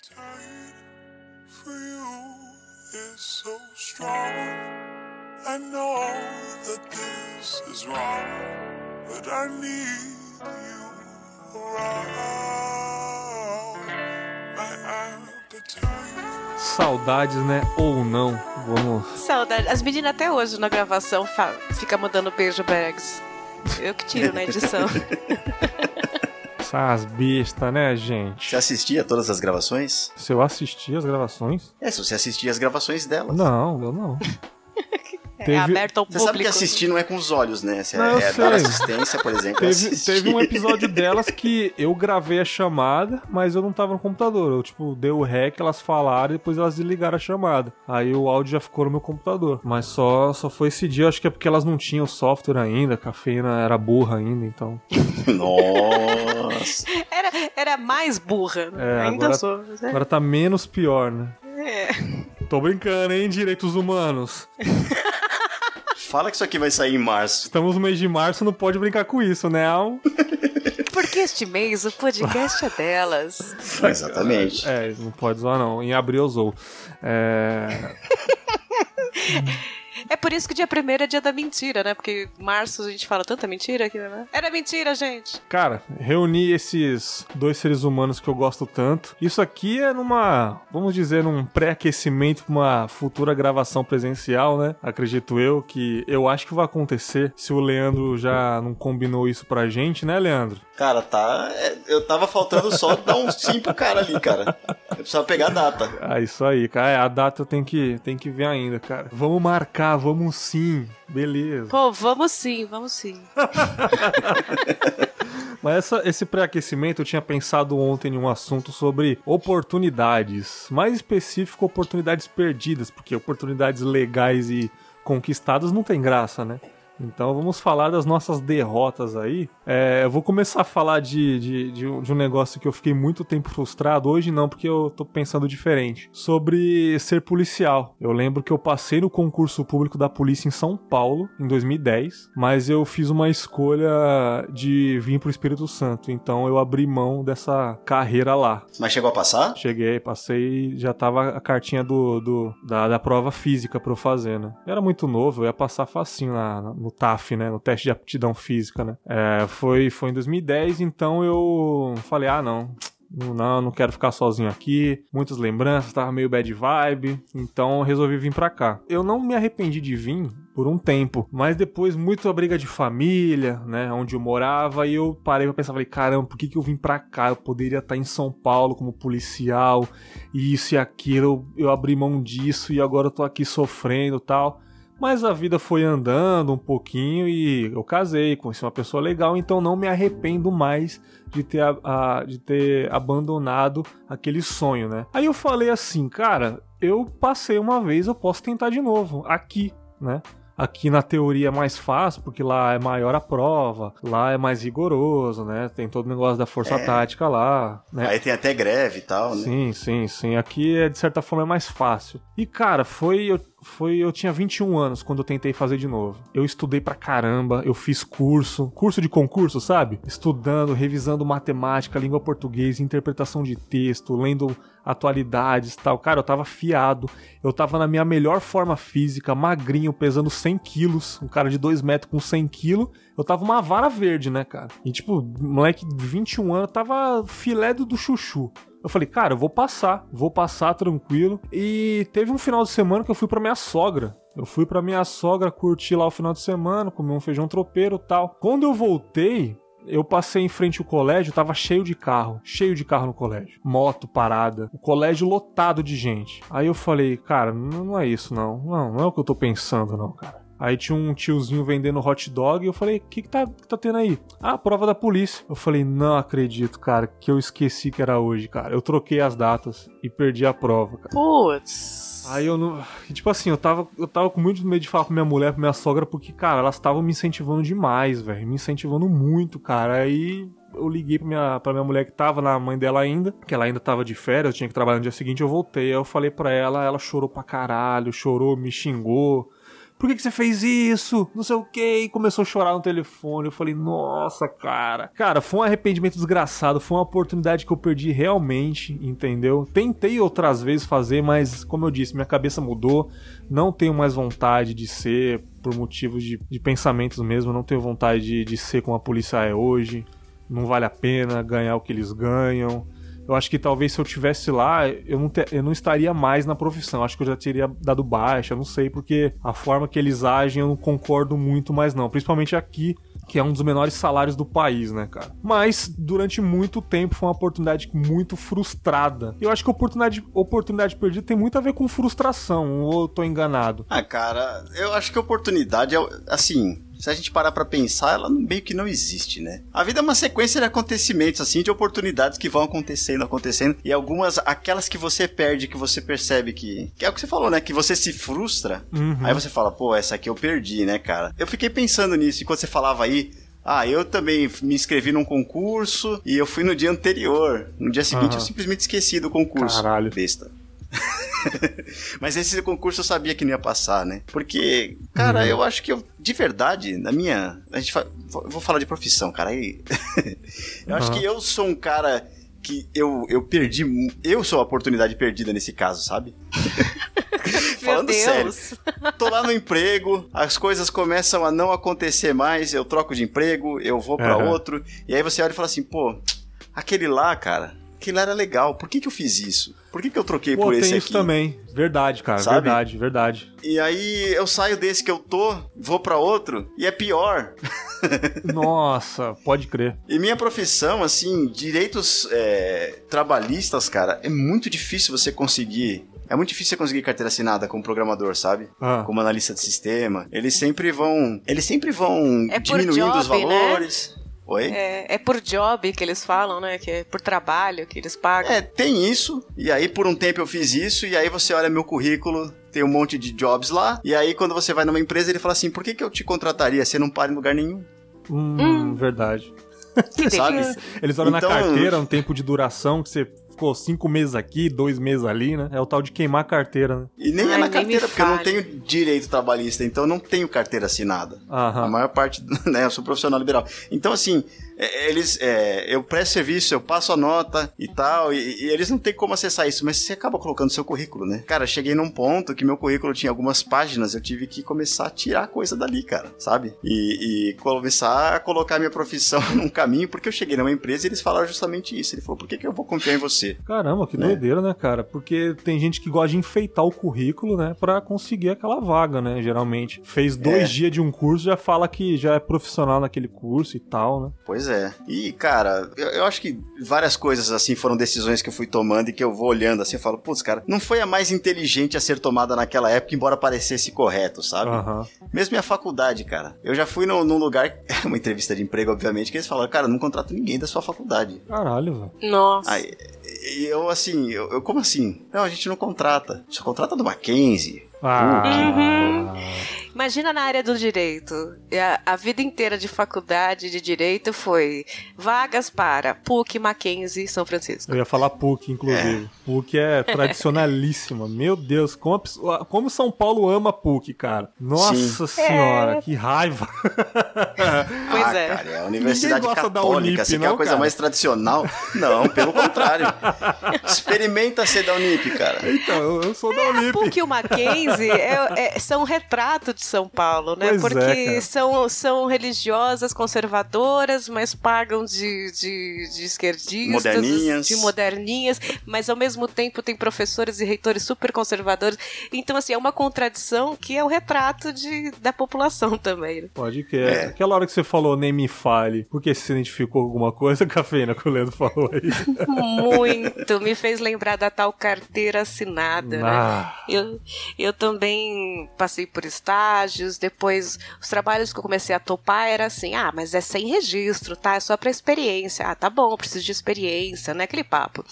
appetite for you is so strong. I know that this is wrong, but I need you around. My appetite. Saudades, né? Ou não. Vamos. Saudade. As meninas até hoje na gravação fica mandando beijo bags. Eu que tiro na edição. Essas bestas, né, gente? Você assistia todas as gravações? Se eu assistir as gravações? É, se você assistia as gravações dela. Não, eu não. É Teve- aberto ao Você sabe que público. assistir não é com os olhos, né? Se é, Não, eu é dar assistência, por exemplo. é Teve, teve um episódio delas que eu gravei a chamada, mas eu não tava no computador. Eu, tipo, dei o rec, elas falaram e depois elas desligaram a chamada. Aí o áudio já ficou no meu computador. Mas só, só foi esse dia, acho que é porque elas não tinham software ainda, a cafeína era burra ainda, então. Nossa. Era, era mais burra. né? É, Ainda agora- sou. né? Agora tá menos pior, né? É. Tô brincando, hein, direitos humanos. Fala que isso aqui vai sair em março. Estamos no mês de março, não pode brincar com isso, né? Porque este mês o podcast é delas. Exatamente. É, não pode zoar não. Em abril eu zoo. É... É por isso que dia 1 é dia da mentira, né? Porque março a gente fala tanta mentira aqui, né? Era mentira, gente. Cara, reuni esses dois seres humanos que eu gosto tanto. Isso aqui é numa, vamos dizer, num pré-aquecimento pra uma futura gravação presencial, né? Acredito eu que eu acho que vai acontecer se o Leandro já não combinou isso pra gente, né, Leandro? Cara, tá. é, eu tava faltando só dar um sim pro cara ali, cara. Eu precisava pegar a data. Ah, isso aí, cara. É, a data eu tenho que, tenho que ver ainda, cara. Vamos marcar, vamos sim. Beleza. Pô, vamos sim, vamos sim. Mas essa- esse pré-aquecimento eu tinha pensado ontem em um assunto sobre oportunidades. Mais específico, oportunidades perdidas, porque oportunidades legais e conquistadas não tem graça, né? Então vamos falar das nossas derrotas aí. É, eu vou começar a falar de, de, de um negócio que eu fiquei muito tempo frustrado. Hoje não, porque eu tô pensando diferente. Sobre ser policial. Eu lembro que eu passei no concurso público da polícia em São Paulo, em 2010, mas eu fiz uma escolha de vir pro Espírito Santo. Então eu abri mão dessa carreira lá. Mas chegou a passar? Cheguei, passei, já tava a cartinha do, do- da, da prova física pra eu fazer, né? Eu era muito novo, eu ia passar facinho na, no TAF, né? No teste de aptidão física, né? É, foi, foi em 2010, então eu falei, ah, não. Não, não quero ficar sozinho aqui. Muitas lembranças, tava meio bad vibe. Então resolvi vir pra cá. Eu não me arrependi de vir por um tempo, mas depois muita briga de família, né, onde eu morava, e eu parei pra pensar, falei, caramba, por que, que eu vim pra cá? Eu poderia estar em São Paulo como policial, e isso e aquilo, eu, eu abri mão disso e agora eu tô aqui sofrendo tal. Mas a vida foi andando um pouquinho e eu casei, conheci uma pessoa legal, então não me arrependo mais de ter, a- a- de ter abandonado aquele sonho, né? Aí eu falei assim, cara, eu passei uma vez, eu posso tentar de novo, aqui, né? Aqui na teoria é mais fácil, porque lá é maior a prova, lá é mais rigoroso, né? Tem todo o negócio da força É. tática lá, né? Aí tem até greve e tal, né? Sim, sim, sim. Aqui é de certa forma é mais fácil. E cara, foi eu, foi eu tinha 21 anos quando eu tentei fazer de novo. Eu estudei pra caramba, eu fiz curso, curso de concurso, sabe? Estudando, revisando matemática, língua portuguesa, interpretação de texto, lendo atualidades, tal. Cara, eu tava fiado. Eu tava na minha melhor forma física, magrinho, pesando 100 quilos, um cara de 2 metros com 100 quilos. Eu tava uma vara verde, né, cara? E tipo, moleque de 21 anos, tava filé do chuchu. Eu falei, cara, eu vou passar, vou passar tranquilo. E teve um final de semana que eu fui pra minha sogra. Eu fui pra minha sogra curtir lá o final de semana, comer um feijão tropeiro tal. Quando eu voltei, eu passei em frente ao colégio, tava cheio de carro, cheio de carro no colégio. Moto parada, o colégio lotado de gente. Aí eu falei, cara, não, não é isso não. Não, não é o que eu tô pensando não, cara. Aí tinha um tiozinho vendendo hot dog e eu falei, o que que tá, que tá tendo aí? Ah, prova da polícia. Eu falei, não acredito, cara, que eu esqueci que era hoje, cara. Eu troquei as datas e perdi a prova, cara. Putz. Aí eu não. Tipo assim, eu tava, eu tava com muito medo de falar pra minha mulher, pra minha sogra, porque, cara, elas estavam me incentivando demais, velho. Me incentivando muito, cara. Aí eu liguei pra minha, pra minha mulher que tava na mãe dela ainda, que ela ainda tava de férias, eu tinha que trabalhar no dia seguinte, eu voltei. Aí eu falei pra ela, ela chorou pra caralho, chorou, me xingou. Por que, que você fez isso? Não sei o que. E começou a chorar no telefone. Eu falei, nossa, cara. Cara, foi um arrependimento desgraçado. Foi uma oportunidade que eu perdi realmente, entendeu? Tentei outras vezes fazer, mas, como eu disse, minha cabeça mudou. Não tenho mais vontade de ser, por motivos de, de pensamentos mesmo. Não tenho vontade de, de ser como a polícia é hoje. Não vale a pena ganhar o que eles ganham eu acho que talvez se eu tivesse lá, eu não, te, eu não estaria mais na profissão. Acho que eu já teria dado baixa, não sei, porque a forma que eles agem eu não concordo muito mais não. Principalmente aqui, que é um dos menores salários do país, né, cara? Mas durante muito tempo foi uma oportunidade muito frustrada. Eu acho que oportunidade, oportunidade perdida tem muito a ver com frustração, ou eu tô enganado? Ah, cara, eu acho que oportunidade é assim se a gente parar para pensar, ela meio que não existe, né? A vida é uma sequência de acontecimentos, assim, de oportunidades que vão acontecendo, acontecendo, e algumas, aquelas que você perde, que você percebe que. Que é o que você falou, né? Que você se frustra, uhum. aí você fala, pô, essa aqui eu perdi, né, cara? Eu fiquei pensando nisso, enquanto você falava aí, ah, eu também me inscrevi num concurso e eu fui no dia anterior. No dia seguinte uhum. eu simplesmente esqueci do concurso. Caralho. Besta. Mas esse concurso eu sabia que não ia passar, né? Porque, cara, uhum. eu acho que eu, de verdade, na minha. A gente fa... Vou falar de profissão, cara. Aí. eu uhum. acho que eu sou um cara que eu, eu perdi. Eu sou a oportunidade perdida nesse caso, sabe? Falando sério. Tô lá no emprego, as coisas começam a não acontecer mais, eu troco de emprego, eu vou para uhum. outro, e aí você olha e fala assim, pô, aquele lá, cara, aquele lá era legal, por que, que eu fiz isso? Por que, que eu troquei Pô, por esse tem aqui? isso também. Verdade, cara. Sabe? Verdade, verdade. E aí eu saio desse que eu tô, vou para outro e é pior. Nossa, pode crer. E minha profissão, assim, direitos é, trabalhistas, cara, é muito difícil você conseguir é muito difícil você conseguir carteira assinada como programador, sabe? Ah. Como analista de sistema. Eles sempre vão. Eles sempre vão é diminuindo job, os né? valores. Né? Oi? É, é, por job que eles falam, né? Que é por trabalho que eles pagam. É, tem isso. E aí, por um tempo eu fiz isso. E aí você olha meu currículo, tem um monte de jobs lá. E aí, quando você vai numa empresa, ele fala assim: por que, que eu te contrataria? Você não para em lugar nenhum. Hum, hum. verdade. Sabe? Eles olham então, na carteira um tempo de duração que você ficou cinco meses aqui, dois meses ali, né? É o tal de queimar a carteira, né? E nem é Ai, é na carteira, porque eu não tenho direito trabalhista, então eu não tenho carteira assinada. Aham. A maior parte, né? Eu sou profissional liberal. Então, assim, eles é, eu presto serviço, eu passo a nota e tal, e, e, eles não tem como acessar isso, mas você acaba colocando seu currículo, né? Cara, cheguei num ponto que meu currículo tinha algumas páginas, eu tive que começar a tirar coisa dali, cara, sabe? E, e começar a colocar minha profissão num caminho, porque eu cheguei numa empresa e eles falaram justamente isso. Ele falou, por que, que eu vou confiar em você? Caramba, que né? doideira, né, cara? Porque tem gente que gosta de enfeitar o currículo, né, pra conseguir aquela vaga, né, geralmente. Fez dois é. dias de um curso, já fala que já é profissional naquele curso e tal, né? Pois é é. E, cara, eu, eu, acho que várias coisas, assim, foram decisões que eu fui tomando e que eu vou olhando, assim, eu falo, putz, cara, não foi a mais inteligente a ser tomada naquela época, embora parecesse correto, sabe? Uhum. Mesmo minha faculdade, cara. Eu já fui num, num lugar, uma entrevista de emprego, obviamente, que eles falaram, cara, não contrato ninguém da sua faculdade. Caralho, velho. Nossa. Aí, e eu, assim, eu, eu, como assim? Não, a gente não contrata. Só contrata do Mackenzie. Ah. Uhum. Imagina na área do direito. A, a, vida inteira de faculdade de direito foi vagas para PUC, Mackenzie, São Francisco. Eu ia falar PUC, inclusive. É. PUC é tradicionalíssima. Meu Deus, como, como São Paulo ama PUC, cara. Nossa Sim. senhora, é. que raiva. Pois ah, é. Cara, é a Universidade Católica, Unip, assim, não, que é a coisa cara? mais tradicional. Não, pelo contrário. Experimenta ser da Unip, cara. Então, eu, eu sou da é, Unip. A PUC e o Mackenzie é, é, são retrato de São Paulo, né? Pois é, Porque é, são, são religiosas, conservadoras, mas pagam de, de, de esquerdistas, moderninhas. de moderninhas, mas ao mesmo tempo tem professores e reitores super conservadores. Então, assim, é uma contradição que é o retrato de, da população também. Né? Pode que é. Aquela hora que você falou nem me fale, porque se identificou alguma coisa, cafeína que o Leandro falou aí? Muito, me fez lembrar da tal carteira assinada, né? ah. né? Eu, eu também passei por estágio estágios, depois os trabalhos que eu comecei a topar era assim, ah, mas é sem registro, tá? É só para experiência. Ah, tá bom, preciso de experiência, né? Aquele papo.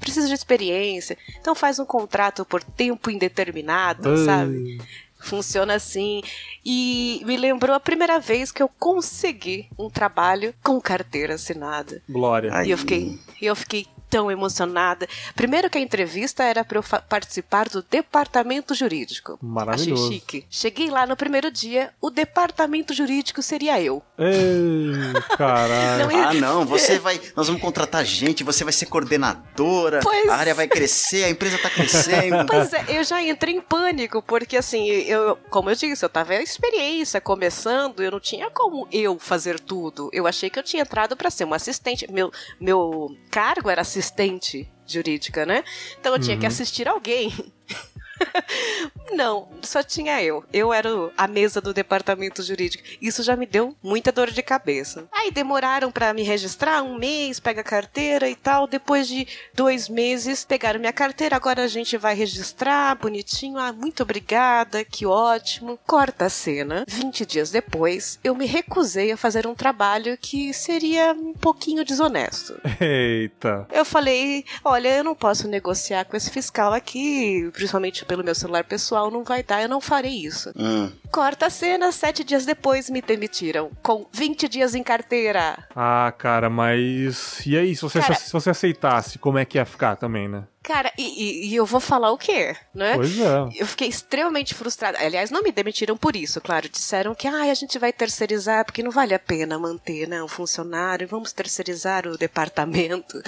Preciso de experiência. Então faz um contrato por tempo indeterminado, sabe? Funciona assim. E me lembrou a primeira vez que eu consegui um trabalho com carteira assinada. Glória. E eu fiquei, eu fiquei tão emocionada. Primeiro que a entrevista era para eu participar do departamento jurídico. Maravilhoso. Achei chique. Cheguei lá no primeiro dia, o departamento jurídico seria eu. Ei, caralho. Não, ah, não, você vai. Nós vamos contratar gente, você vai ser coordenadora, pois... a área vai crescer, a empresa tá crescendo. Pois é, eu já entrei em pânico, porque assim, eu, como eu disse, eu tava em experiência começando, eu não tinha como eu fazer tudo. Eu achei que eu tinha entrado para ser uma assistente. Meu, meu cargo era assistente jurídica, né? Então eu tinha que uhum. assistir alguém. Não, só tinha eu. Eu era a mesa do departamento jurídico. Isso já me deu muita dor de cabeça. Aí demoraram para me registrar um mês, pega a carteira e tal. Depois de dois meses, pegaram minha carteira. Agora a gente vai registrar bonitinho. Ah, muito obrigada, que ótimo. Corta a cena. 20 dias depois, eu me recusei a fazer um trabalho que seria um pouquinho desonesto. Eita. Eu falei: olha, eu não posso negociar com esse fiscal aqui, principalmente pelo meu celular pessoal, não vai dar, eu não farei isso. Hum. Corta a cena, sete dias depois me demitiram, com 20 dias em carteira. Ah, cara, mas. E aí, se você, cara... se você aceitasse, como é que ia ficar também, né? Cara, e, e, e, eu vou falar o quê, né? Pois é. Eu fiquei extremamente frustrada. Aliás, não me demitiram por isso, claro. Disseram que ah, a gente vai terceirizar porque não vale a pena manter né, um funcionário, vamos terceirizar o departamento.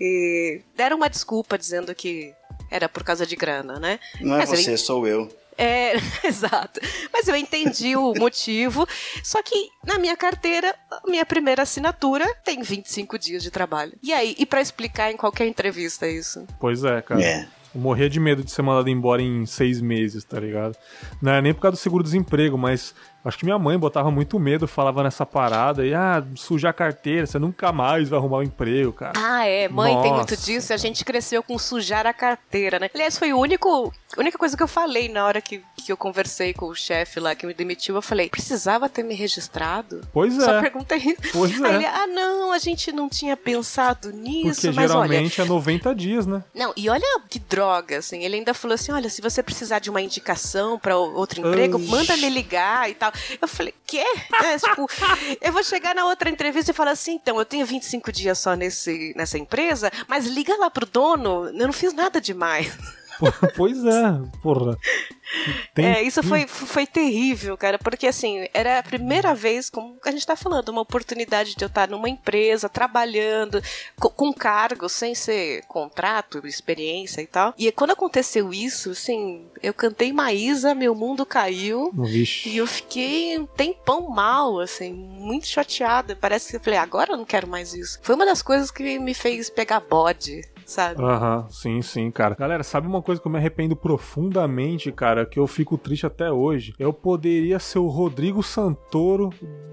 E deram uma desculpa dizendo que era por causa de grana, né? Não é Mas você, eu... sou eu. É, exato. Mas eu entendi o motivo. Só que na minha carteira, minha primeira assinatura tem 25 dias de trabalho. E aí, e para explicar em qualquer entrevista isso? Pois é, cara. É. Eu morria de medo de ser mandado embora em seis meses, tá ligado? Não é nem por causa do seguro-desemprego, mas Acho que minha mãe botava muito medo, falava nessa parada, e ah, sujar a carteira, você nunca mais vai arrumar um emprego, cara. Ah, é, mãe Nossa. tem muito disso, a gente cresceu com sujar a carteira, né? Aliás, foi o único, a única coisa que eu falei na hora que, que eu conversei com o chefe lá que me demitiu, eu falei, precisava ter me registrado? Pois é. Só perguntei isso. Pois é. Ele, ah, não, a gente não tinha pensado nisso, Porque mas geralmente olha... é 90 dias, né? Não, e olha que droga, assim, ele ainda falou assim, olha, se você precisar de uma indicação para outro emprego, manda me ligar e tal. Eu falei, quê? É, tipo, eu vou chegar na outra entrevista e falar assim, então, eu tenho 25 dias só nesse, nessa empresa, mas liga lá pro dono, eu não fiz nada demais. Pois é, porra. Tem... É, isso foi, foi terrível, cara, porque assim, era a primeira vez, como a gente tá falando, uma oportunidade de eu estar numa empresa, trabalhando, com, com cargo, sem ser contrato, experiência e tal. E quando aconteceu isso, assim, eu cantei Maísa, meu mundo caiu. Vixe. E eu fiquei um tempão mal, assim, muito chateada. Parece que eu falei, agora eu não quero mais isso. Foi uma das coisas que me fez pegar bode sabe? Aham, uhum, sim, sim, cara. Galera, sabe uma coisa que eu me arrependo profundamente, cara, que eu fico triste até hoje? Eu poderia ser o Rodrigo Santoro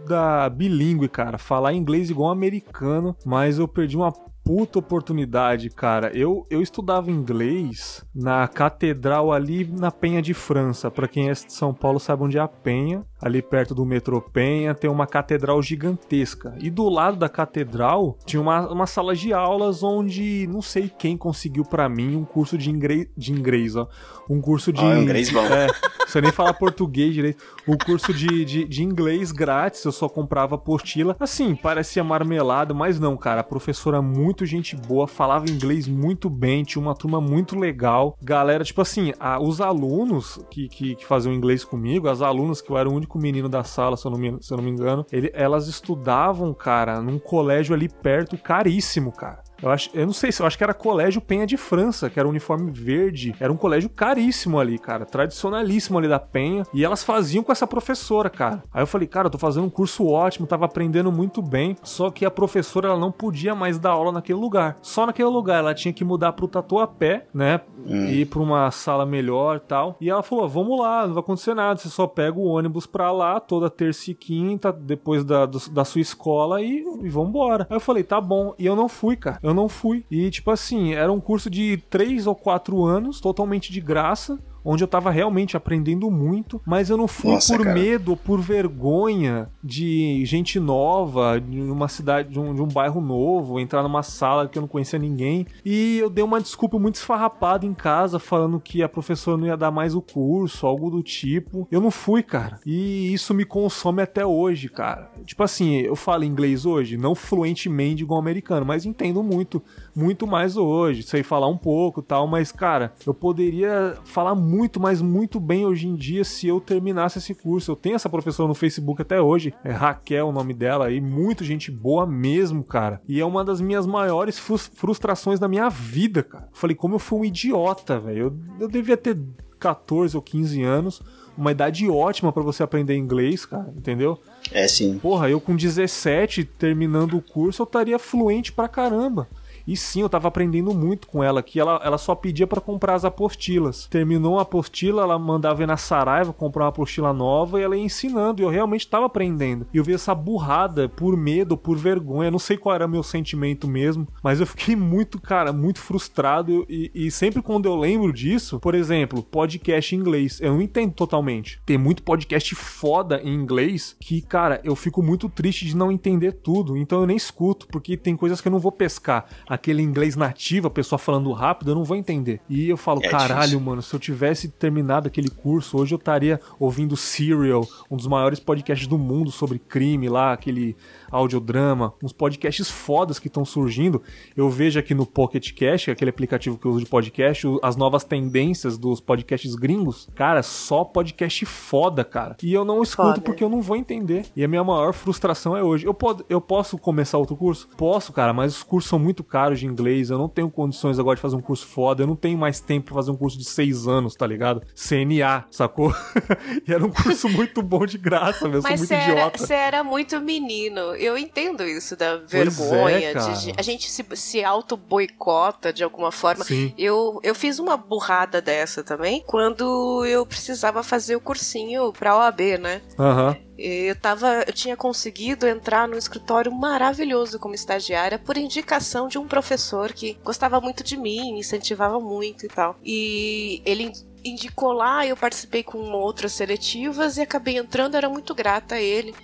da bilíngue, cara, falar inglês igual um americano, mas eu perdi uma puta oportunidade, cara. Eu, eu estudava inglês na catedral ali na Penha de França. Para quem é de São Paulo sabe onde é a Penha. Ali perto do metrô Penha tem uma catedral gigantesca. E do lado da catedral tinha uma, uma sala de aulas onde não sei quem conseguiu para mim um curso de inglês, de inglês, ó. Um curso de. Ah, inglês bom. É, você nem fala português direito. O curso de, de, de inglês grátis, eu só comprava apostila. Assim, parecia marmelada, mas não, cara. A professora muito gente boa, falava inglês muito bem, tinha uma turma muito legal. Galera, tipo assim, a, os alunos que, que, que, faziam inglês comigo, as alunas que eu era o único menino da sala, se eu não me, se eu não me engano, ele, elas estudavam, cara, num colégio ali perto, caríssimo, cara. Eu, acho, eu não sei se eu acho que era Colégio Penha de França, que era um uniforme verde. Era um colégio caríssimo ali, cara. Tradicionalíssimo ali da Penha. E elas faziam com essa professora, cara. Aí eu falei, cara, eu tô fazendo um curso ótimo, tava aprendendo muito bem. Só que a professora ela não podia mais dar aula naquele lugar. Só naquele lugar. Ela tinha que mudar pro Tatuapé, né? Hum. Ir pra uma sala melhor tal. E ela falou: vamos lá, não vai acontecer nada. Você só pega o ônibus pra lá toda terça e quinta, depois da, do, da sua escola e, e vambora. Aí eu falei, tá bom. E eu não fui, cara. Eu eu não fui. E, tipo assim, era um curso de três ou quatro anos, totalmente de graça onde eu tava realmente aprendendo muito, mas eu não fui Nossa, por cara. medo, por vergonha de gente nova, de uma cidade, de um, de um bairro novo, entrar numa sala que eu não conhecia ninguém. E eu dei uma desculpa muito esfarrapada em casa, falando que a professora não ia dar mais o curso, algo do tipo. Eu não fui, cara. E isso me consome até hoje, cara. Tipo assim, eu falo inglês hoje, não fluentemente igual americano, mas entendo muito, muito mais hoje. Sei falar um pouco e tal, mas, cara, eu poderia falar muito, mas muito bem hoje em dia se eu terminasse esse curso. Eu tenho essa professora no Facebook até hoje, é Raquel o nome dela, e muito gente boa mesmo, cara. E é uma das minhas maiores frus- frustrações da minha vida, cara. Eu falei, como eu fui um idiota, velho. Eu, eu devia ter 14 ou 15 anos, uma idade ótima pra você aprender inglês, cara, entendeu? É sim. Porra, eu com 17, terminando o curso, eu estaria fluente pra caramba. E sim, eu tava aprendendo muito com ela, que ela, ela só pedia pra comprar as apostilas. Terminou a apostila, ela mandava ir na Saraiva comprar uma apostila nova e ela ia ensinando. E eu realmente tava aprendendo. E eu vi essa burrada por medo, por vergonha. Não sei qual era meu sentimento mesmo, mas eu fiquei muito, cara, muito frustrado. E, e sempre quando eu lembro disso, por exemplo, podcast em inglês, eu não entendo totalmente. Tem muito podcast foda em inglês que, cara, eu fico muito triste de não entender tudo. Então eu nem escuto, porque tem coisas que eu não vou pescar. Aquele inglês nativo, a pessoa falando rápido, eu não vou entender. E eu falo, É caralho, difícil. mano, se eu tivesse terminado aquele curso, hoje eu estaria ouvindo Serial, um dos maiores podcasts do mundo sobre crime lá, aquele audiodrama, uns podcasts fodas que estão surgindo. Eu vejo aqui no Pocket Cash, aquele aplicativo que eu uso de podcast, as novas tendências dos podcasts gringos. Cara, só podcast foda, cara. E eu não escuto Foda. porque eu não vou entender. E a minha maior frustração é hoje. Eu, pod- eu posso começar outro curso? Posso, cara, mas os cursos são muito caros de inglês. Eu não tenho condições agora de fazer um curso foda. Eu não tenho mais tempo pra fazer um curso de seis anos, tá ligado? CNA, sacou? e era um curso muito bom de graça, meu. Eu sou Mas muito você era, idiota. você era muito menino. Eu entendo isso da é, vergonha. cara. de- a gente se, se auto-boicota de alguma forma. Sim. Eu, eu fiz uma burrada dessa também quando eu precisava fazer o cursinho pra OAB, né? Aham. Eu tava, eu tinha conseguido entrar num escritório maravilhoso como estagiária por indicação de um professor que gostava muito de mim, incentivava muito e tal. E ele indicou lá, eu participei com outras seletivas e acabei entrando, era muito grata a ele.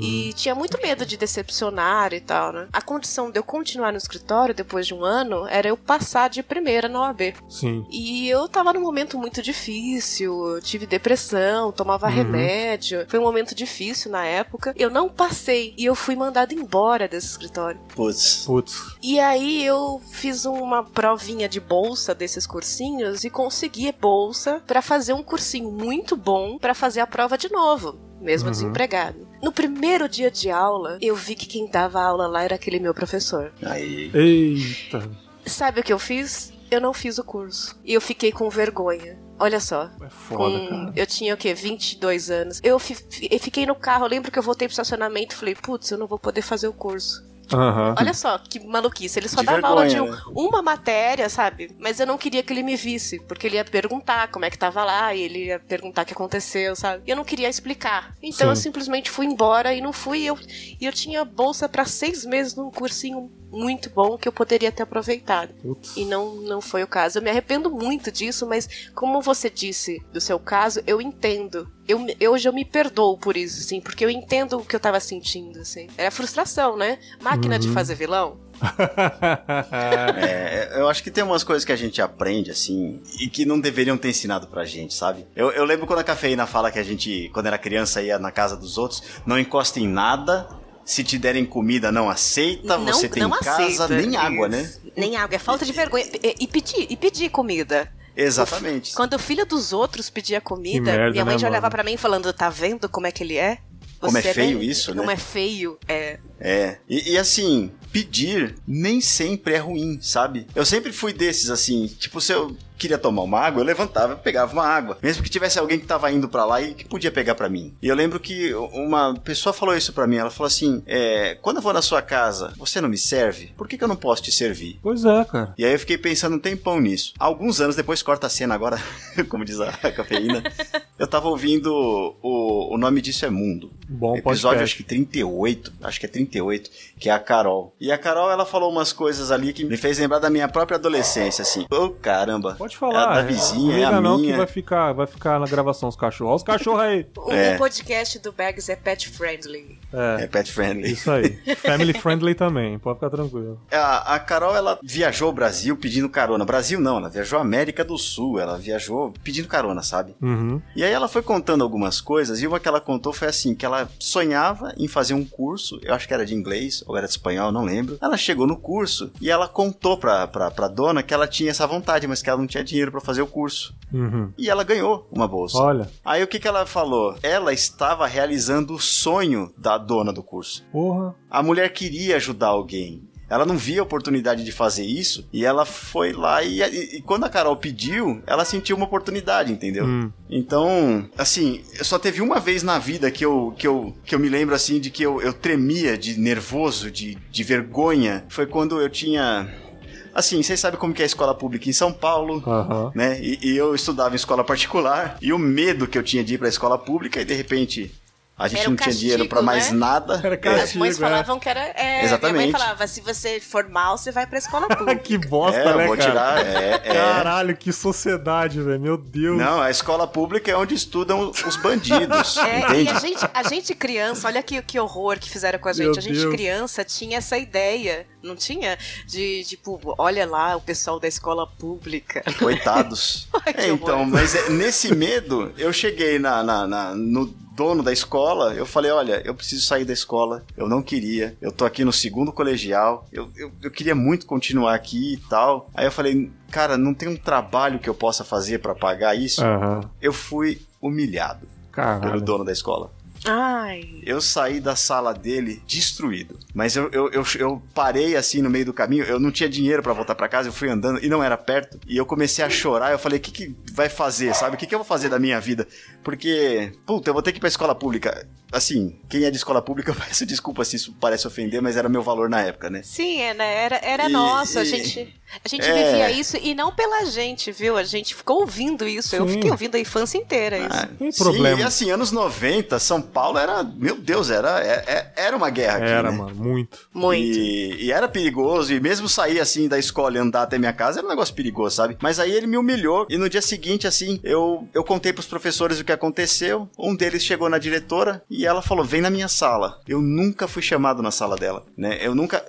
E tinha muito medo de decepcionar e tal, né? A condição de eu continuar no escritório depois de um ano era eu passar de primeira na OAB. Sim. E eu tava num momento muito difícil, tive depressão, tomava Uhum. remédio. Foi um momento difícil na época. Eu não passei e eu fui mandada embora desse escritório. Putz. Putz. E aí eu fiz uma provinha de bolsa desses cursinhos e consegui bolsa pra fazer um cursinho muito bom pra fazer a prova de novo, mesmo Uhum. desempregado. No primeiro dia de aula, eu vi que quem dava aula lá era aquele meu professor. Aí. Eita. Sabe o que eu fiz? Eu não fiz o curso. E eu fiquei com vergonha. Olha só. É foda, com- cara. Eu tinha o quê? 22 anos. Eu, fi- eu fiquei no carro, eu lembro que eu voltei pro estacionamento e falei, putz, eu não vou poder fazer o curso. Aham. Olha só que maluquice. Ele só De dava aula de vergonha, um- uma matéria, sabe? Mas eu não queria que ele me visse, porque ele ia perguntar como é que tava lá, e ele ia perguntar o que aconteceu, sabe? E eu não queria explicar. Então eu Sim. simplesmente fui embora e não fui. E eu, e eu tinha bolsa pra seis meses num cursinho muito bom que eu poderia ter aproveitado. Putz. E não, não foi o caso. Eu me arrependo muito disso, mas como você disse do seu caso, eu entendo. Eu, eu- hoje eu me perdoo por isso, assim, porque eu entendo o que eu tava sentindo, assim. Era frustração, né? Máquina de Uhum. fazer vilão. É, eu acho que tem umas coisas que a gente aprende, assim, e que não deveriam ter ensinado pra gente, sabe? Eu, eu lembro quando a cafeína fala que a gente, quando era criança, ia na casa dos outros, não encosta em nada. Se te derem comida, não aceita. você tem casa, aceita nem água, né? Nem água, é falta de vergonha. E, e pedir, e pedir comida. Exatamente. Quando o filho dos outros pedia comida, merda, minha mãe né, já olhava pra mim falando, tá vendo como é que ele é? Como é Você feio bem- isso, Como né? é feio, é. É. E, e assim, pedir nem sempre é ruim, sabe? Eu sempre fui desses, assim, tipo, se eu queria tomar uma água, eu levantava e pegava uma água. Mesmo que tivesse alguém que tava indo pra lá e que podia pegar pra mim. E eu lembro que uma pessoa falou isso pra mim, ela falou assim, é, quando eu vou na sua casa, você não me serve? Por que, que eu não posso te servir? Pois é, cara. E aí eu fiquei pensando um tempão nisso. Alguns anos depois, corta a cena agora, como diz a cafeína, eu tava ouvindo o, o nome disso é Mundo. Bom episódio acho que 38, acho que é 38, que é a Carol. E a Carol, ela falou umas coisas ali que me fez lembrar da minha própria adolescência, assim. Ô, caramba. Pode É falar. a da vizinha, não é a não minha. que vai ficar, vai ficar na gravação os cachorros. Olha os cachorros aí. O, É. podcast do Bags é pet friendly. É pet friendly. Isso aí. Family friendly também, pode ficar tranquilo. A, a Carol, ela viajou o Brasil pedindo carona. Brasil não, ela viajou a América do Sul. Ela viajou pedindo carona, sabe? Uhum. E aí ela foi contando algumas coisas, e uma que ela contou foi assim, que ela sonhava em fazer um curso, eu acho que era de inglês, ou era de espanhol, não lembro. Ela chegou no curso, e ela contou pra, pra, pra dona que ela tinha essa vontade, mas que ela não tinha dinheiro pra fazer o curso. Uhum. E ela ganhou uma bolsa. Olha, Aí o que que ela falou? Ela estava realizando o sonho da dona do curso. porra. A mulher queria ajudar alguém. Ela não via a oportunidade de fazer isso e ela foi lá e, e- e quando a Carol pediu, ela sentiu uma oportunidade, entendeu? Hum. Então, assim, só teve uma vez na vida que eu, que eu, que eu me lembro assim de que eu, eu tremia de nervoso, de, de vergonha. Foi quando eu tinha. Assim, vocês sabem como que é a escola pública em São Paulo Aham. né? E, e eu estudava em escola particular e o medo que eu tinha de ir pra escola pública e de repente a gente Era não um tinha dinheiro pra castigo, mais né? nada. Era castigo. As mães é. falavam que era. É, Exatamente. Minha mãe falava: se você for mal, você vai pra escola pública. que bosta, É, eu né, vou cara? tirar. É, é. Caralho, que sociedade, velho. Meu Deus. Não, a escola pública é onde estudam os bandidos. É, e entende? a gente, a gente criança, olha que, que horror que fizeram com a gente. Meu a gente Deus. criança tinha essa ideia, não tinha? De tipo, olha lá o pessoal da escola pública. Coitados. Ai, que É, então, mas é, nesse medo, eu cheguei na, na- na- no dono da escola, eu falei, olha, eu preciso sair da escola, eu não queria, eu tô aqui no segundo colegial, eu, eu, eu queria muito continuar aqui e tal. Aí eu falei, cara, não tem um trabalho que eu possa fazer pra pagar isso? Aham. Eu fui humilhado pelo Caralho. dono da escola. Ai. Eu saí da sala dele destruído. Mas eu, eu, eu, eu parei assim no meio do caminho. Eu não tinha dinheiro pra voltar pra casa. Eu fui andando e não era perto. E eu comecei a chorar. Eu falei: o que, que vai fazer, sabe? O que, que eu vou fazer da minha vida? Porque, puta, eu vou ter que ir pra escola pública. Assim, quem é de escola pública, eu peço desculpa se isso parece ofender, mas era meu valor na época, né? Sim, é, né? era, era E- nosso. A e- gente, a gente É. vivia isso e não pela gente, viu? A gente ficou ouvindo isso. Eu Sim. fiquei ouvindo a infância inteira isso. Ah, Tem sim, problema. e assim, anos 90, São Paulo era, meu Deus, era, é- é- era uma guerra aqui, Era, né? mano, muito. Muito. E, e era perigoso, e mesmo sair assim da escola e andar até minha casa era um negócio perigoso, sabe? Mas aí ele me humilhou, e no dia seguinte, assim, eu, eu contei pros professores o que aconteceu. Um deles chegou na diretora e ela falou: vem na minha sala. Eu nunca fui chamado na sala dela, né? Eu nunca.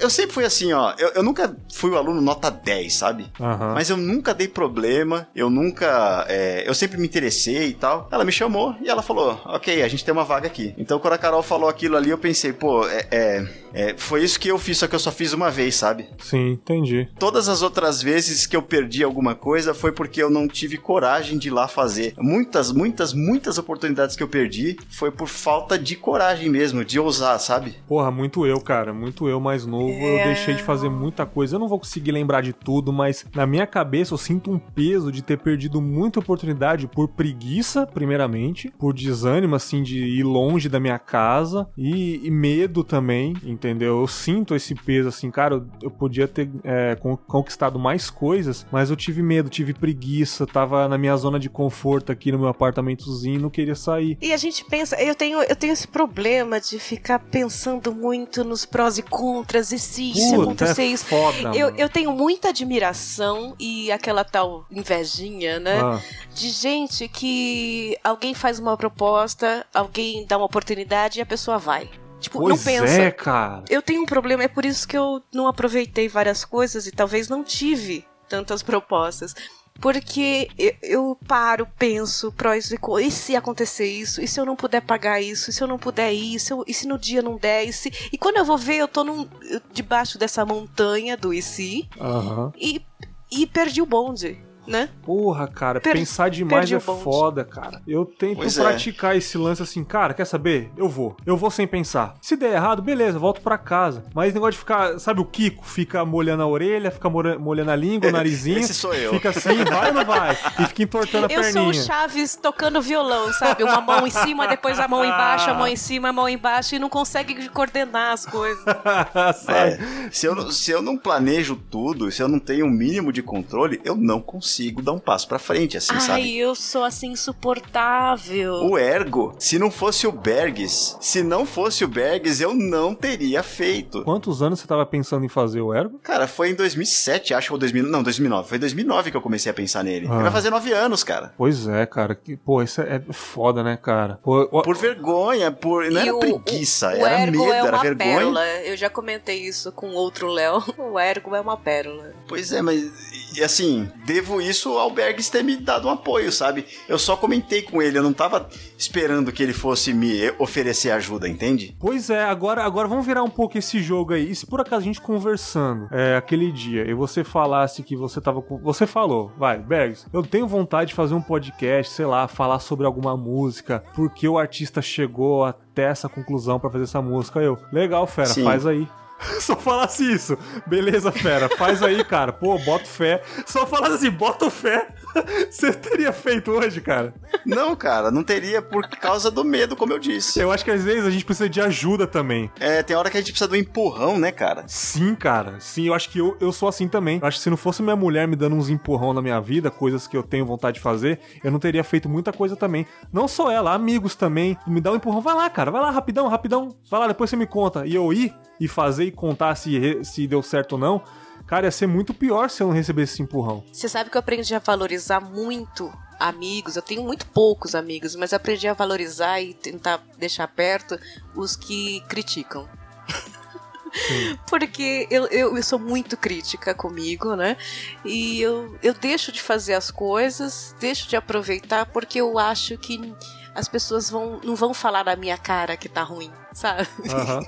Eu- sempre fui assim, ó. Eu, eu nunca fui o aluno nota 10, sabe? Aham. Mas eu nunca dei problema, eu nunca. é, eu sempre me interessei e tal. Ela me chamou e ela falou: Ok, a gente tem uma vaga aqui. Então quando a Carol falou aquilo ali, eu pensei: pô, é, é, é, foi isso que eu fiz, só que eu só fiz uma vez, sabe? Sim, entendi. Todas as outras vezes que eu perdi alguma coisa foi porque eu não tive coragem de ir lá fazer. Muitas, muitas, muitas oportunidades que eu perdi foi por falta de coragem mesmo, de ousar, sabe? Porra, muito eu, cara. Muito eu mais novo. Eu É. deixei de fazer muita coisa. Eu não vou conseguir lembrar de tudo, mas na minha cabeça eu sinto um peso de ter perdido muita oportunidade por preguiça, primeiramente, por desânimo, assim, de ir longe da minha casa e, e medo também, entendeu? Eu sinto esse peso, assim, cara. Eu, eu podia ter é, con- conquistado mais coisas, mas eu tive medo, tive preguiça, tava na minha zona de conforto aqui no meu apartamentozinho, não queria sair. E a gente pensa, eu tenho, eu tenho esse problema de ficar pensando muito nos prós e contras, e se isso Puta, acontecer é isso. foda, Eu, eu tenho muita admiração e aquela tal invejinha, né? Ah. De gente que alguém faz uma proposta, alguém dá uma oportunidade e a pessoa vai. Tipo, Pois não pensa. é, cara. Eu tenho um problema, é por isso que eu não aproveitei várias coisas e talvez não tive tantas propostas. Porque eu, eu paro, penso, prós e. E se acontecer isso? E se eu não puder pagar isso? E se eu não puder ir? E se, eu- e se no dia não der? E, se, e quando eu vou ver, eu tô num, debaixo dessa montanha do e se Aham. e, e perdi o bonde, né? Porra, cara, Per- pensar demais é o bonde. foda, cara. Eu tento Pois é. praticar esse lance assim, cara, quer saber? Eu vou. Eu vou sem pensar. Se der errado, beleza, volto pra casa. Mas negócio de ficar, sabe o Kiko? Fica molhando a orelha, fica molhando a língua, o narizinho. Esse sou eu. Fica assim, vai ou não vai? E fica entortando a Eu sou perninha. o Chaves tocando violão, sabe? Uma mão em cima, depois a mão embaixo, a mão em cima, a mão embaixo e não consegue coordenar as coisas. Sabe? É, se, eu, não- se eu não planejo tudo, se eu não tenho um mínimo de controle, eu não consigo. Consigo dar um passo pra frente, assim, Ai, sabe? eu sou assim insuportável. O Ergo, se não fosse o Bergs, se não fosse o Bergs, eu não teria feito. Quantos anos você tava pensando em fazer o ergo? Cara, foi em 2007, acho, ou 2000, não, 2009. Foi em 2009 que eu comecei a pensar nele. Ah. Ele vai fazer nove anos, cara. Pois é, cara. Que, pô, isso é foda, né, cara? Pô, ó, Por vergonha, por. Não E era o- preguiça, o era ergo medo, é era uma vergonha. pérola. Eu já comentei isso com outro Léo. O ergo é uma pérola. Pois é, mas e, assim, devo isso ao Bergs ter me dado um apoio, sabe? Eu só comentei com ele, eu não tava esperando que ele fosse me oferecer ajuda, entende? Pois é, agora, agora vamos virar um pouco esse jogo aí. E se por acaso a gente conversando é, aquele dia e você falasse que você tava com. Você falou, vai, Bergs, eu tenho vontade de fazer um podcast, sei lá, falar sobre alguma música, porque o artista chegou até essa conclusão pra fazer essa música. Eu, legal, fera, Sim. faz aí. Só falasse isso. Beleza, fera, faz aí, cara. Pô, bota fé. Só falasse assim, bota fé. Você teria feito hoje, cara. Não, cara, não teria por causa do medo, como eu disse. Eu acho que às vezes a gente precisa de ajuda também. É, tem hora que a gente precisa do empurrão, né, cara? Sim, cara. Sim, eu acho que eu, eu sou assim também. Eu acho que se não fosse minha mulher me dando uns empurrão na minha vida, coisas que eu tenho vontade de fazer, eu não teria feito muita coisa também. Não só ela, amigos também. Me dá um empurrão. Vai lá, cara. Vai lá, rapidão, rapidão. Vai lá, depois você me conta. E eu ir e fazer e contar se, se deu certo ou não. Cara, ia ser muito pior se eu não recebesse esse empurrão. Você sabe que eu aprendi a valorizar muito amigos. Eu tenho muito poucos amigos, mas aprendi a valorizar e tentar deixar perto os que criticam. Porque eu, eu, eu sou muito crítica comigo, né? E eu, eu deixo de fazer as coisas, deixo de aproveitar, porque eu acho que as pessoas vão, não vão falar na minha cara que tá ruim, sabe? Aham.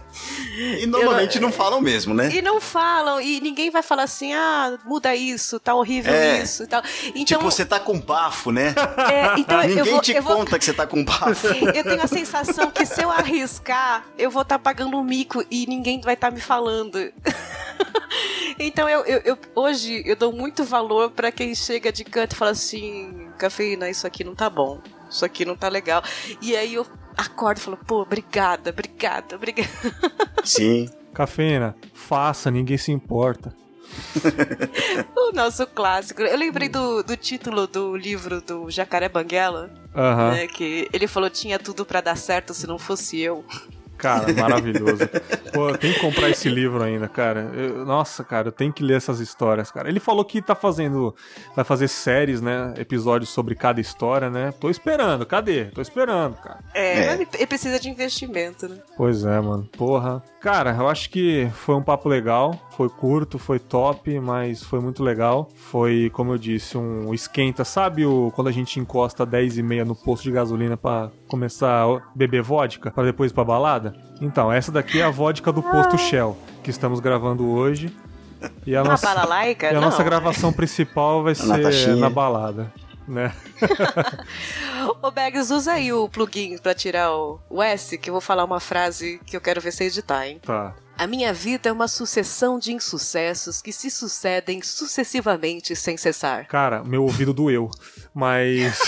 E normalmente não falam mesmo, né? E não falam, e ninguém vai falar assim, ah, muda isso, tá horrível É. isso e tal. Então, Tipo, você tá com bafo, né? é, então eu Ninguém vou, te eu vou- conta que você tá com bafo. eu tenho a sensação que se eu arriscar, eu vou estar pagando um mico e ninguém vai estar me falando. Então eu, eu- eu- hoje eu dou muito valor pra quem chega de canto e fala assim, cafeína, isso aqui não tá bom, isso aqui não tá legal. E aí eu acordo e falo, pô, obrigada, obrigada, obrigada. Sim. Cafeína, faça, ninguém se importa. O nosso clássico. Eu lembrei do, do título do livro do Jacaré Banguela, Aham. né, que ele falou tinha tudo pra dar certo se não fosse eu. Cara, maravilhoso. Pô, eu tenho que comprar esse livro ainda, cara. Eu- nossa, cara, eu tenho que ler essas histórias, cara. Ele falou que tá fazendo. Vai fazer séries, né? Episódios sobre cada história, né? Tô esperando, cadê? Tô esperando, cara. É, É. precisa de investimento, né? Pois é, mano. Porra. Cara, eu acho que foi um papo legal. Foi curto, foi top, mas foi muito legal. Foi, como eu disse, um esquenta. Sabe o, quando a gente encosta 10 e meia no posto de gasolina pra começar a beber vodka, pra depois ir pra balada? Então, essa daqui é a vodka do posto Shell, que estamos gravando hoje. E a nossa, balalaica? e a nossa gravação principal vai A ser na balada. Né? Ô, Bags, usa aí o plugin pra tirar o, o S, que eu vou falar uma frase que eu quero ver você editar, hein? Tá. A minha vida é uma sucessão de insucessos que se sucedem sucessivamente sem cessar. Cara, meu ouvido doeu. Mas.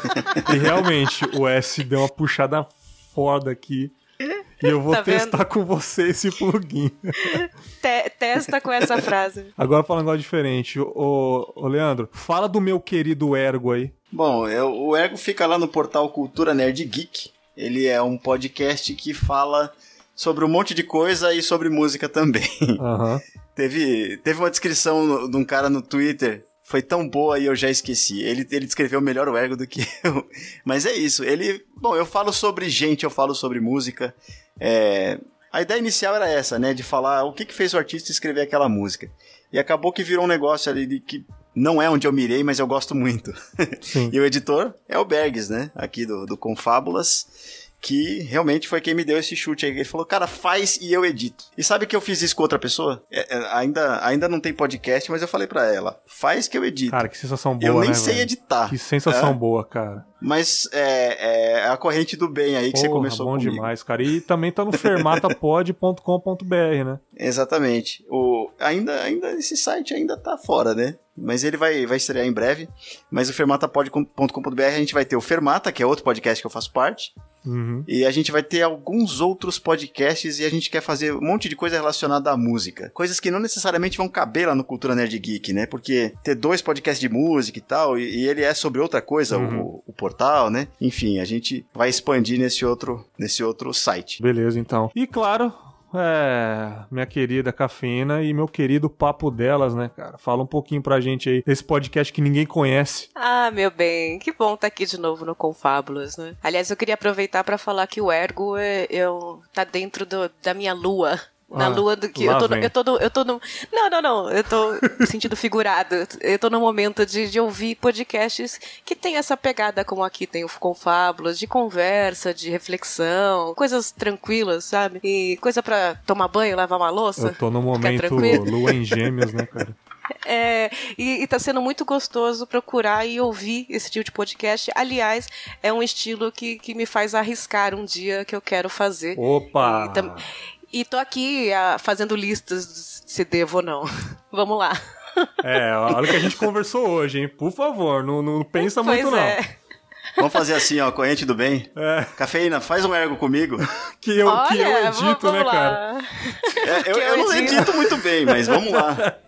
e realmente, o S deu uma puxada foda aqui. E eu vou Tá vendo? testar com você esse plugin. Te- testa com essa frase. Agora falando um negócio diferente. Ô, ô, Leandro, fala do meu querido Ergo aí. Bom, eu- o Ergo fica lá no portal Cultura Nerd Geek. Ele é um podcast que fala sobre um monte de coisa e sobre música também. Aham. teve, teve uma descrição de um cara no Twitter. Foi tão boa e eu já esqueci. Ele, ele descreveu melhor o Ergo do que eu. Mas é isso. Ele. Bom, eu falo sobre gente, eu falo sobre música. É, a ideia inicial era essa, né? De falar o que, que fez o artista escrever aquela música. E acabou que virou um negócio ali de que não é onde eu mirei, mas eu gosto muito. E o editor é o Bergs, né? Aqui do, do Confábulas. Que realmente foi quem me deu esse chute aí. Ele falou, cara, faz e eu edito. E sabe que eu fiz isso com outra pessoa? É, é, ainda, ainda não tem podcast, mas eu falei pra ela: faz que eu edito. Cara, que sensação boa, eu nem né, sei velho? editar. Que sensação É? boa, cara. Mas é, é a corrente do bem aí que Porra, você começou bom comigo. demais, cara. E também tá no fermatapod.com.br, né? Exatamente. O, ainda, ainda esse site ainda tá fora, né? Mas ele vai, vai estrear em breve. Mas o fermatapod.com.br a gente vai ter o Fermata, que é outro podcast que eu faço parte. Uhum. E a gente vai ter alguns outros podcasts e a gente quer fazer um monte de coisa relacionada à música. Coisas que não necessariamente vão caber lá no Cultura Nerd Geek, né? Porque ter dois podcasts de música e tal, e, e ele é sobre outra coisa, Uhum. o, o portal, né? Enfim, a gente vai expandir nesse outro, nesse outro site. Beleza, então. E claro, é, minha querida Cafeína e meu querido Papo Delas, né, cara? Fala um pouquinho pra gente aí desse podcast que ninguém conhece. Ah, meu bem, que bom estar aqui de novo no Confábulas, né? Aliás, eu queria aproveitar para falar que o Ergo é, eu, tá dentro do- da minha lua. Na Ah, lua do que eu tô, no, eu tô no, eu tô no Não, não, não, eu tô no sentido figurado. Eu tô no momento de, de ouvir podcasts que tem essa pegada como aqui tem o Confábulas, de conversa, de reflexão, coisas tranquilas, sabe? E coisa pra tomar banho, lavar uma louça. Eu tô no momento lua em gêmeos, né, cara? É, e, e tá sendo muito gostoso procurar e ouvir esse tipo de podcast. Aliás, é um estilo que, que me faz arriscar um dia que eu quero fazer. Opa! E, tam- e tô aqui ah, fazendo listas se devo ou não. Vamos lá. É, olha o que a gente conversou hoje, hein? Por favor, não, não pensa pois muito, não. é. Vamos fazer assim, ó, corrente do bem. É, Cafeína, faz um ergo comigo. que eu, que eu Olha, edito, vamos né, lá. cara? É, eu, eu eu não edito. edito muito bem, mas vamos lá.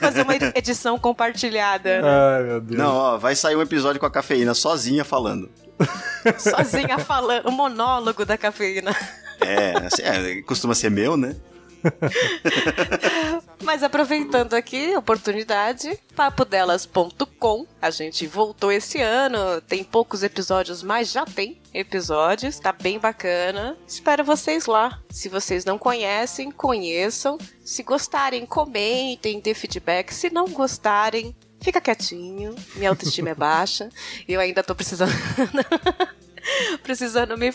Fazer uma edição compartilhada. Ai, meu Deus. Não, ó, vai sair um episódio com a cafeína sozinha falando. Sozinha falando. O monólogo da cafeína. É, assim, é, costuma ser meu, né? Mas aproveitando aqui a oportunidade, papodelas.com. A gente voltou esse ano, tem poucos episódios, mas já tem episódios, tá bem bacana. Espero vocês lá. Se vocês não conhecem, conheçam. Se gostarem, comentem, dê feedback. Se não gostarem, fica quietinho. Minha autoestima é baixa. Eu ainda tô precisando precisando me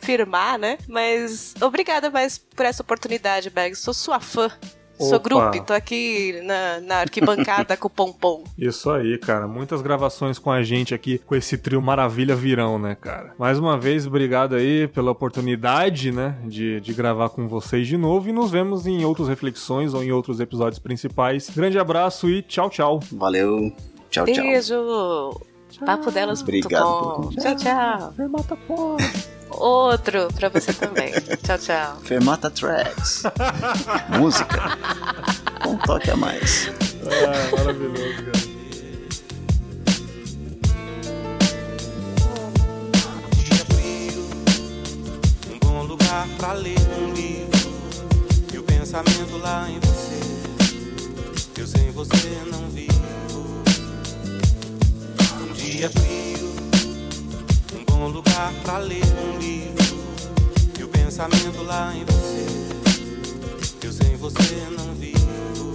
firmar, né? Mas obrigada mais por essa oportunidade, Bags. Sou sua fã. Sou Opa. grupo, tô aqui na, na arquibancada com o Pompom. Isso aí, cara. Muitas gravações com a gente aqui, com esse trio Maravilha Virão, né, cara? Mais uma vez, obrigado aí pela oportunidade, né, de, de gravar com vocês de novo e nos vemos em outras reflexões ou em outros episódios principais. Grande abraço e tchau, tchau. Valeu. Tchau, tchau. Beijo! Papo delas. Obrigado Tchau, tchau. Outro pra você também. Tchau, tchau. Fermata Tracks. Música. Um toque a mais. Ah, maravilhoso, cara. dia frio, um bom lugar pra ler um livro e o pensamento lá em você. Eu sem você não vivo. Um dia frio, um lugar pra ler um livro e o pensamento lá em você. Eu sem você não vivo.